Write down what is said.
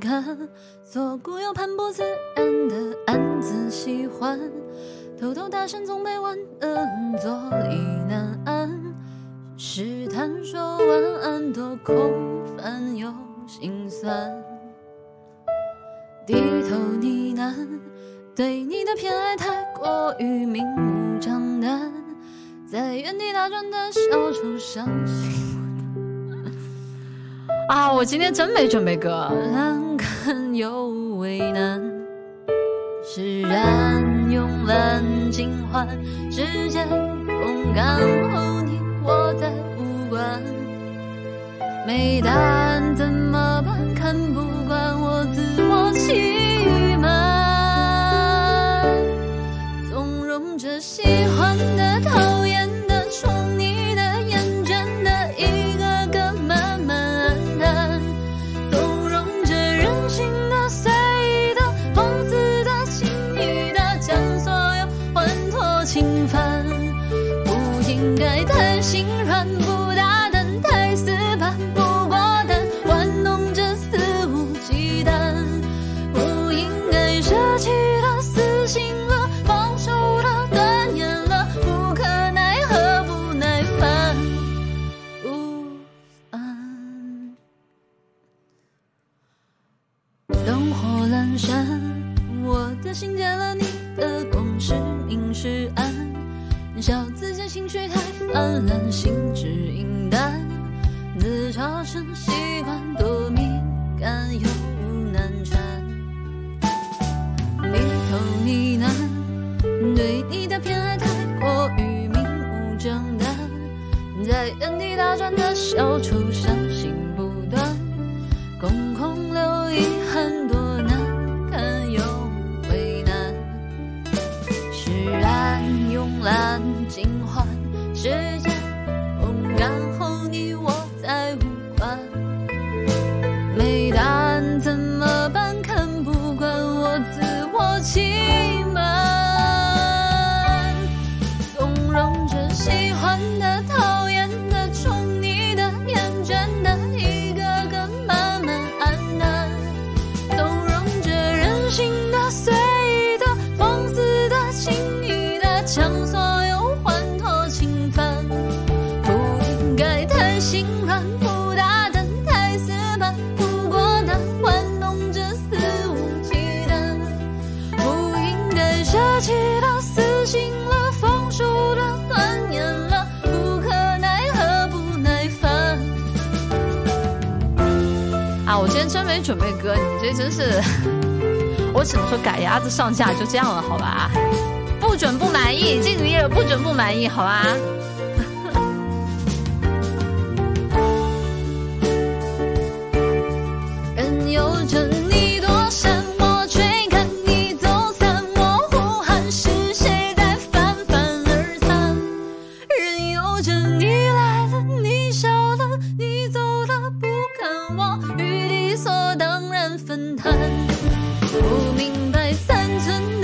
看，左顾右盼不自然的暗自喜欢，偷偷搭讪总被晚安坐立难安，试探说晚安多空泛又心酸，低头呢喃，对你的偏爱太过于明目张胆，在原地打转的小丑伤心。啊，我今天真没准备歌。难堪又为难，释然慵懒尽欢，时间风干后你我再无关。没答案怎么办？看不惯我自我欺瞒，纵容着喜欢的他。山我的心借了你的光是明是暗笑自己情绪太泛滥形只影淡自嘲成习惯多敏感又难缠。低头呢喃对你的偏爱太过于明目张胆。在原地打转的小丑爱无关，没答案怎么办？看不惯我自我欺瞒，纵容着喜欢的、讨厌的、宠溺的、厌倦的，一个个慢慢黯淡。纵容着任性的、随意的、放肆的、轻易的，将所有欢脱侵犯。不应该。心软不打灯，太死板。不过他玩弄着肆无忌惮，不应该舍弃。他死心了，放手了，断念了。无可奈何，不耐烦。啊我今天真没准备，歌。你这真是，我只能说，赶鸭子上架就这样了。好吧，不准不满意，敬礼也不准不满意。好吧。着你来了你笑了你走了不看我与理所当然分摊。不明白残存